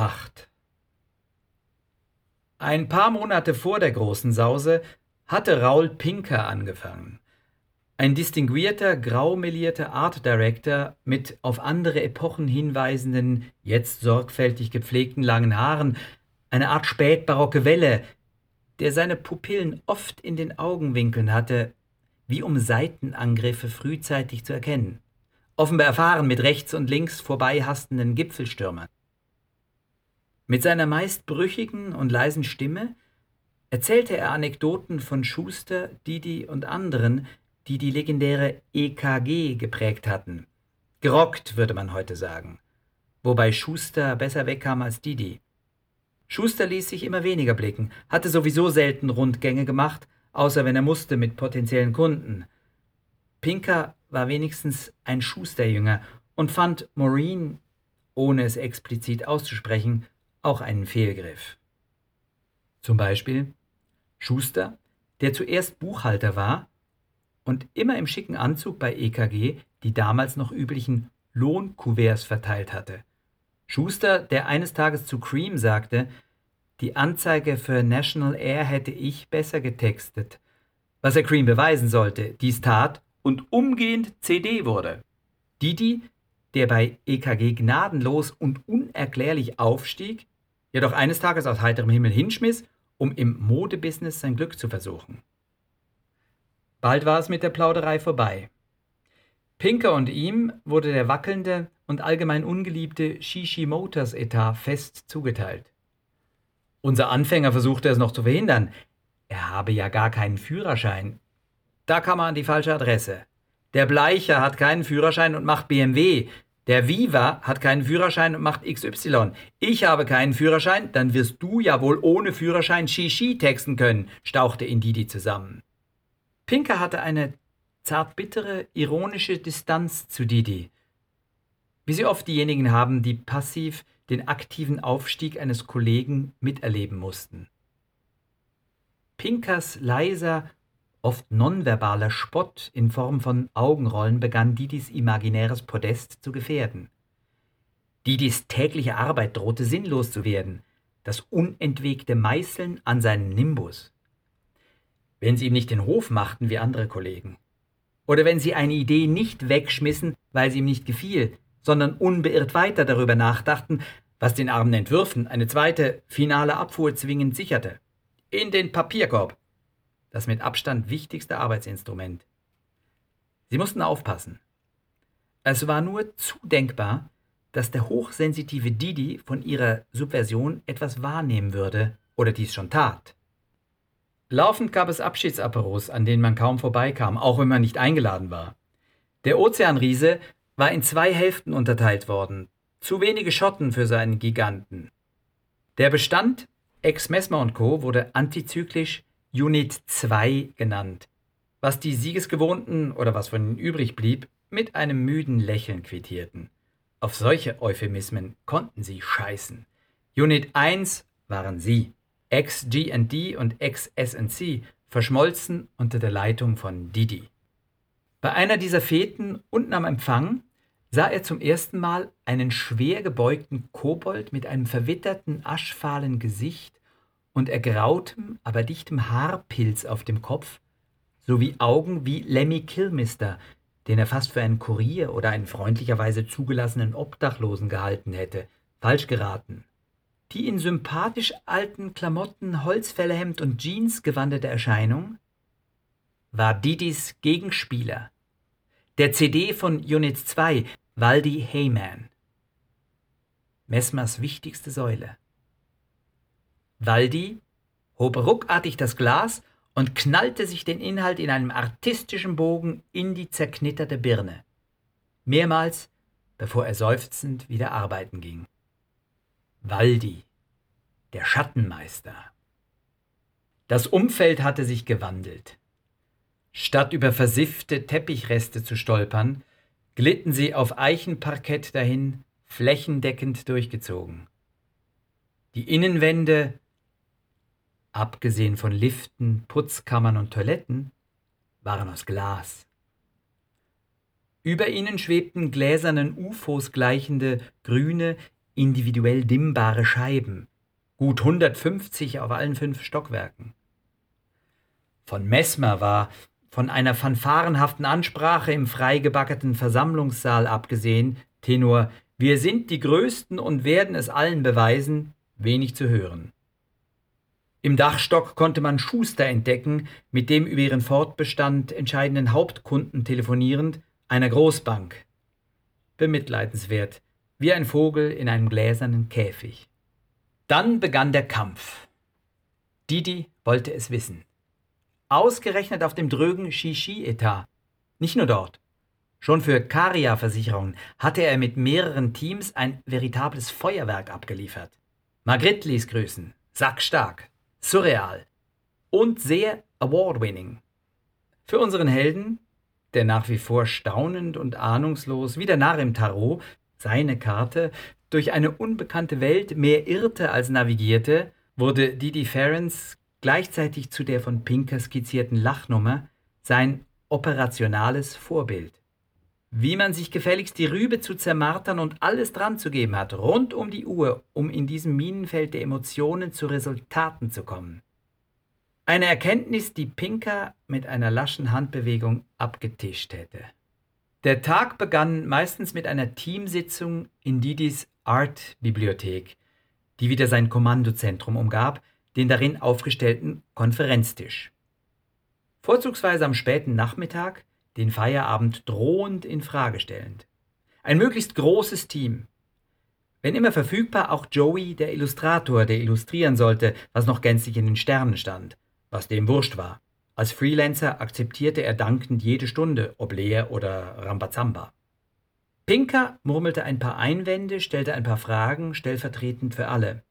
8 Ein paar Monate vor der großen Sause hatte Raul Pinker angefangen. Ein distinguierter, graumelierter Art Director mit auf andere Epochen hinweisenden, jetzt sorgfältig gepflegten langen Haaren, eine Art spätbarocke Welle, der seine Pupillen oft in den Augenwinkeln hatte, wie um Seitenangriffe frühzeitig zu erkennen. Offenbar erfahren mit rechts und links vorbeihastenden Gipfelstürmern. Mit seiner meist brüchigen und leisen Stimme erzählte er Anekdoten von Schuster, Didi und anderen, die die legendäre EKG geprägt hatten. Gerockt, würde man heute sagen. Wobei Schuster besser wegkam als Didi. Schuster ließ sich immer weniger blicken, hatte sowieso selten Rundgänge gemacht, außer wenn er musste mit potenziellen Kunden. Pinker war wenigstens ein Schusterjünger und fand Maureen, ohne es explizit auszusprechen, auch einen Fehlgriff. Zum Beispiel Schuster, der zuerst Buchhalter war und immer im schicken Anzug bei EKG die damals noch üblichen Lohnkuverts verteilt hatte. Schuster, der eines Tages zu Cream sagte, die Anzeige für National Air hätte ich besser getextet, was er Cream beweisen sollte, dies tat und umgehend CD wurde. Didi, der bei EKG gnadenlos und unerklärlich aufstieg, jedoch eines Tages aus heiterem Himmel hinschmiss, um im Modebusiness sein Glück zu versuchen. Bald war es mit der Plauderei vorbei. Pinker und ihm wurde der wackelnde und allgemein ungeliebte Shishi Motors Etat fest zugeteilt. Unser Anfänger versuchte es noch zu verhindern. Er habe ja gar keinen Führerschein. Da kam er an die falsche Adresse. Der Bleicher hat keinen Führerschein und macht BMW. Der Viva hat keinen Führerschein und macht XY. Ich habe keinen Führerschein, dann wirst du ja wohl ohne Führerschein Shishi texten können, stauchte Indidi zusammen. Pinker hatte eine zartbittere, ironische Distanz zu Didi. Wie sie oft diejenigen haben, die passiv den aktiven Aufstieg eines Kollegen miterleben mussten. Pinkers leiser, Oft nonverbaler Spott in Form von Augenrollen begann Didis imaginäres Podest zu gefährden. Didis tägliche Arbeit drohte sinnlos zu werden, das unentwegte Meißeln an seinem Nimbus. Wenn sie ihm nicht den Hof machten wie andere Kollegen. Oder wenn sie eine Idee nicht wegschmissen, weil sie ihm nicht gefiel, sondern unbeirrt weiter darüber nachdachten, was den armen Entwürfen eine zweite, finale Abfuhr zwingend sicherte. In den Papierkorb das mit Abstand wichtigste Arbeitsinstrument. Sie mussten aufpassen. Es war nur zu denkbar, dass der hochsensitive Didi von ihrer Subversion etwas wahrnehmen würde oder dies schon tat. Laufend gab es Abschiedsaperos, an denen man kaum vorbeikam, auch wenn man nicht eingeladen war. Der Ozeanriese war in zwei Hälften unterteilt worden, zu wenige Schotten für seinen Giganten. Der Bestand, ex Messmer und Co., wurde antizyklisch Unit 2 genannt, was die Siegesgewohnten oder was von ihnen übrig blieb, mit einem müden Lächeln quittierten. Auf solche Euphemismen konnten sie scheißen. Unit 1 waren sie. Ex-GD und Ex-SNC verschmolzen unter der Leitung von Didi. Bei einer dieser Feten unten am Empfang sah er zum ersten Mal einen schwer gebeugten Kobold mit einem verwitterten, aschfahlen Gesicht und ergrautem, aber dichtem Haarpilz auf dem Kopf, sowie Augen wie Lemmy Kilmister, den er fast für einen Kurier oder einen freundlicherweise zugelassenen Obdachlosen gehalten hätte, falsch geraten. Die in sympathisch alten Klamotten, Holzfällerhemd und Jeans gewandete Erscheinung war Didis Gegenspieler, der CD von Unit 2, Waldi Heyman. Messmers wichtigste Säule. Waldi hob ruckartig das Glas und knallte sich den Inhalt in einem artistischen Bogen in die zerknitterte Birne. Mehrmals, bevor er seufzend wieder arbeiten ging. Waldi, der Schattenmeister. Das Umfeld hatte sich gewandelt. Statt über versiffte Teppichreste zu stolpern, glitten sie auf Eichenparkett dahin, flächendeckend durchgezogen. Die Innenwände abgesehen von Liften, Putzkammern und Toiletten, waren aus Glas. Über ihnen schwebten gläsernen UFOs gleichende, grüne, individuell dimmbare Scheiben, gut 150 auf allen fünf Stockwerken. Von Messmer war, von einer fanfarenhaften Ansprache im freigebackerten Versammlungssaal abgesehen, Tenor Wir sind die Größten und werden es allen beweisen, wenig zu hören. Im Dachstock konnte man Schuster entdecken, mit dem über ihren Fortbestand entscheidenden Hauptkunden telefonierend, einer Großbank. Bemitleidenswert, wie ein Vogel in einem gläsernen Käfig. Dann begann der Kampf. Didi wollte es wissen. Ausgerechnet auf dem drögen Shishi-Etat. Nicht nur dort. Schon für Karia-Versicherungen hatte er mit mehreren Teams ein veritables Feuerwerk abgeliefert. Magritte ließ grüßen, sackstark, surreal und sehr award-winning. Für unseren Helden, der nach wie vor staunend und ahnungslos wie der Narr im Tarot seine Karte durch eine unbekannte Welt mehr irrte als navigierte, wurde Didi Ferens gleichzeitig zu der von Pinker skizzierten Lachnummer sein operationales Vorbild. Wie man sich gefälligst die Rübe zu zermartern und alles dran zu geben hat, rund um die Uhr, um in diesem Minenfeld der Emotionen zu Resultaten zu kommen. Eine Erkenntnis, die Pinker mit einer laschen Handbewegung abgetischt hätte. Der Tag begann meistens mit einer Teamsitzung in Didis Art-Bibliothek, die wieder sein Kommandozentrum umgab, den darin aufgestellten Konferenztisch. Vorzugsweise am späten Nachmittag, den Feierabend drohend in Frage stellend. Ein möglichst großes Team. Wenn immer verfügbar auch Joey, der Illustrator, der illustrieren sollte, was noch gänzlich in den Sternen stand, was dem wurscht war. Als Freelancer akzeptierte er dankend jede Stunde, ob leer oder Rambazamba. Pinker murmelte ein paar Einwände, stellte ein paar Fragen, stellvertretend für alle.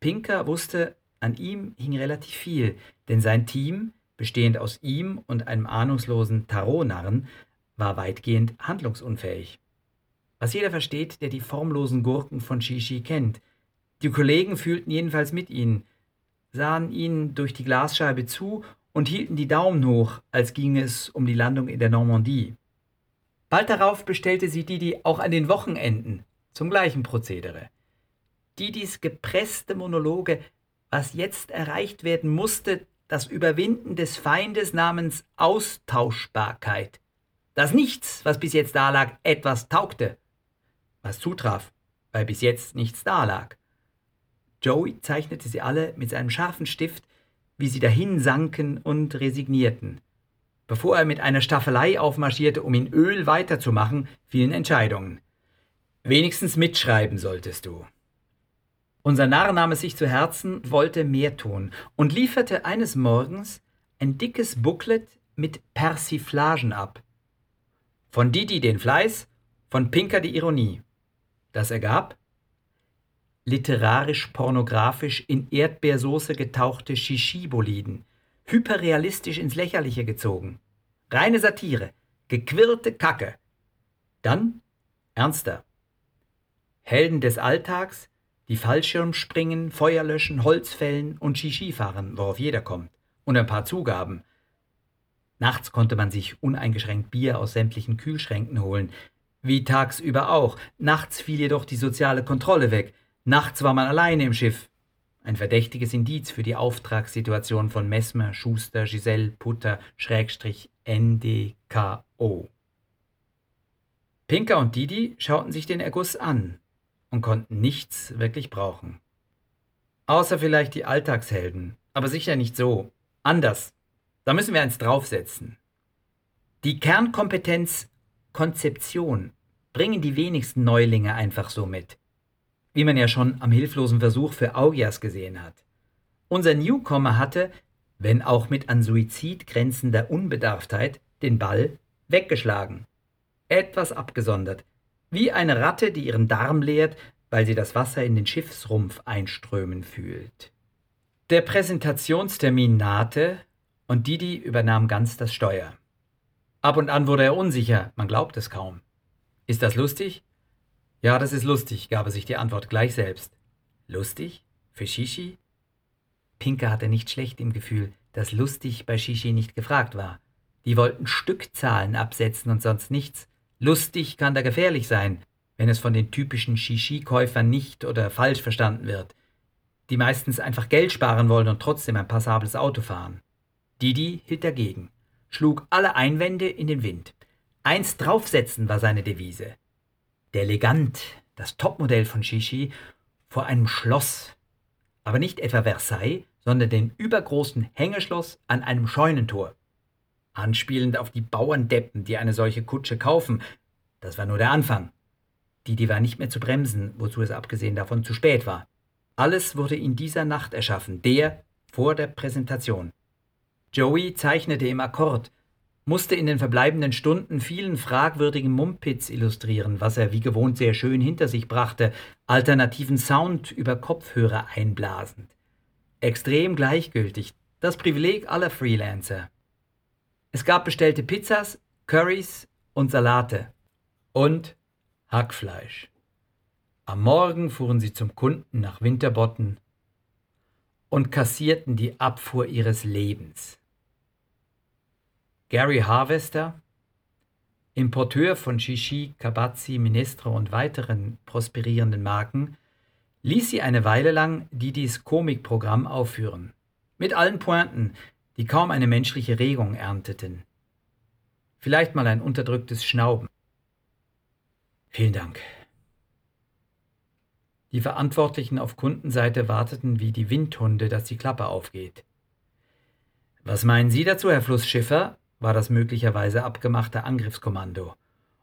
Pinker wusste, an ihm hing relativ viel, denn sein Team, bestehend aus ihm und einem ahnungslosen Tarotnarren, war weitgehend handlungsunfähig. Was jeder versteht, der die formlosen Gurken von Shishi kennt. Die Kollegen fühlten jedenfalls mit ihnen, sahen ihnen durch die Glasscheibe zu und hielten die Daumen hoch, als ging es um die Landung in der Normandie. Bald darauf bestellte sie Didi auch an den Wochenenden zum gleichen Prozedere. Didis gepresste Monologe, was jetzt erreicht werden musste, das Überwinden des Feindes namens Austauschbarkeit. Dass nichts, was bis jetzt dalag, etwas taugte. Was zutraf, weil bis jetzt nichts dalag. Joey zeichnete sie alle mit seinem scharfen Stift wie sie dahin sanken und resignierten. Bevor er mit einer Staffelei aufmarschierte, um in Öl weiterzumachen, fielen Entscheidungen. Wenigstens mitschreiben solltest du. Unser Narr nahm es sich zu Herzen, wollte mehr tun und lieferte eines Morgens ein dickes Booklet mit Persiflagen ab. Von Didi den Fleiß, von Pinker die Ironie. Das ergab literarisch-pornografisch in Erdbeersoße getauchte Shishiboliden, hyperrealistisch ins Lächerliche gezogen. Reine Satire, gequirlte Kacke. Dann ernster. Helden des Alltags, die Fallschirm springen, Feuer löschen, Holz fällen und Shishi fahren, worauf jeder kommt. Und ein paar Zugaben. Nachts konnte man sich uneingeschränkt Bier aus sämtlichen Kühlschränken holen, wie tagsüber auch. Nachts fiel jedoch die soziale Kontrolle weg. Nachts war man alleine im Schiff. Ein verdächtiges Indiz für die Auftragssituation von Messmer, Schuster, Giselle, Putter, Schrägstrich, NDKO. Pinker und Didi schauten sich den Erguss an und konnten nichts wirklich brauchen. Außer vielleicht die Alltagshelden, aber sicher nicht so. Anders. Da müssen wir eins draufsetzen. Die Kernkompetenz Konzeption bringen die wenigsten Neulinge einfach so mit wie man ja schon am hilflosen Versuch für Augias gesehen hat. Unser Newcomer hatte, wenn auch mit an Suizid grenzender Unbedarftheit, den Ball weggeschlagen. Etwas abgesondert, wie eine Ratte, die ihren Darm leert, weil sie das Wasser in den Schiffsrumpf einströmen fühlt. Der Präsentationstermin nahte und Didi übernahm ganz das Steuer. Ab und an wurde er unsicher, man glaubt es kaum. Ist das lustig? Ja, das ist lustig, gab er sich die Antwort gleich selbst. Lustig? Für Shishi? Pinker hatte nicht schlecht im Gefühl, dass lustig bei Shishi nicht gefragt war. Die wollten Stückzahlen absetzen und sonst nichts. Lustig kann da gefährlich sein, wenn es von den typischen Shishi-Käufern nicht oder falsch verstanden wird, die meistens einfach Geld sparen wollen und trotzdem ein passables Auto fahren. Didi hielt dagegen, schlug alle Einwände in den Wind. Eins draufsetzen war seine Devise. Der Elegant, das Topmodell von Shishi, vor einem Schloss, aber nicht etwa Versailles, sondern dem übergroßen Hängeschloss an einem Scheunentor. Anspielend auf die Bauerndeppen, die eine solche Kutsche kaufen. Das war nur der Anfang. Didi war nicht mehr zu bremsen, wozu es abgesehen davon zu spät war. Alles wurde in dieser Nacht erschaffen, der vor der Präsentation. Joey zeichnete im Akkord, musste in den verbleibenden Stunden vielen fragwürdigen Mumpitz illustrieren, was er wie gewohnt sehr schön hinter sich brachte, alternativen Sound über Kopfhörer einblasend. Extrem gleichgültig, das Privileg aller Freelancer. Es gab bestellte Pizzas, Currys und Salate und Hackfleisch. Am Morgen fuhren sie zum Kunden nach Winterbotten und kassierten die Abfuhr ihres Lebens. Gary Harvester, Importeur von Shishi, Kabatzi, Minestre und weiteren prosperierenden Marken, ließ sie eine Weile lang Didis Komikprogramm aufführen. Mit allen Pointen, die kaum eine menschliche Regung ernteten. Vielleicht mal ein unterdrücktes Schnauben. Vielen Dank. Die Verantwortlichen auf Kundenseite warteten wie die Windhunde, dass die Klappe aufgeht. Was meinen Sie dazu, Herr Flussschiffer? war das möglicherweise abgemachte Angriffskommando.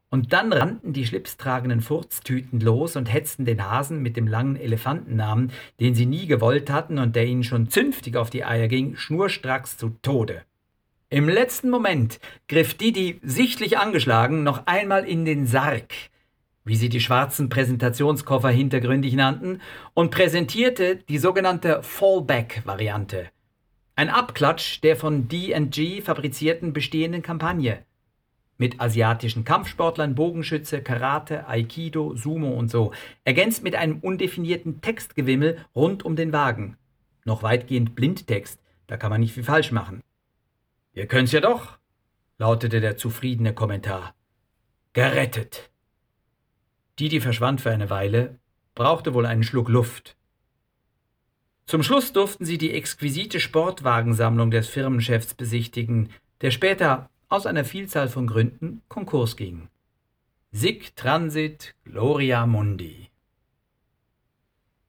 Und dann rannten die schlipstragenden Furztüten los und hetzten den Hasen mit dem langen Elefantennamen, den sie nie gewollt hatten und der ihnen schon zünftig auf die Eier ging, schnurstracks zu Tode. Im letzten Moment griff Didi, sichtlich angeschlagen, noch einmal in den Sarg, wie sie die schwarzen Präsentationskoffer hintergründig nannten, und präsentierte die sogenannte Fallback-Variante – ein Abklatsch der von D&G fabrizierten bestehenden Kampagne. Mit asiatischen Kampfsportlern, Bogenschütze, Karate, Aikido, Sumo und so, ergänzt mit einem undefinierten Textgewimmel rund um den Wagen. Noch weitgehend Blindtext, da kann man nicht viel falsch machen. Ihr könnt's ja doch, lautete der zufriedene Kommentar. Gerettet. Didi verschwand für eine Weile, brauchte wohl einen Schluck Luft. Zum Schluss durften sie die exquisite Sportwagensammlung des Firmenchefs besichtigen, der später aus einer Vielzahl von Gründen Konkurs ging. Sic transit gloria mundi.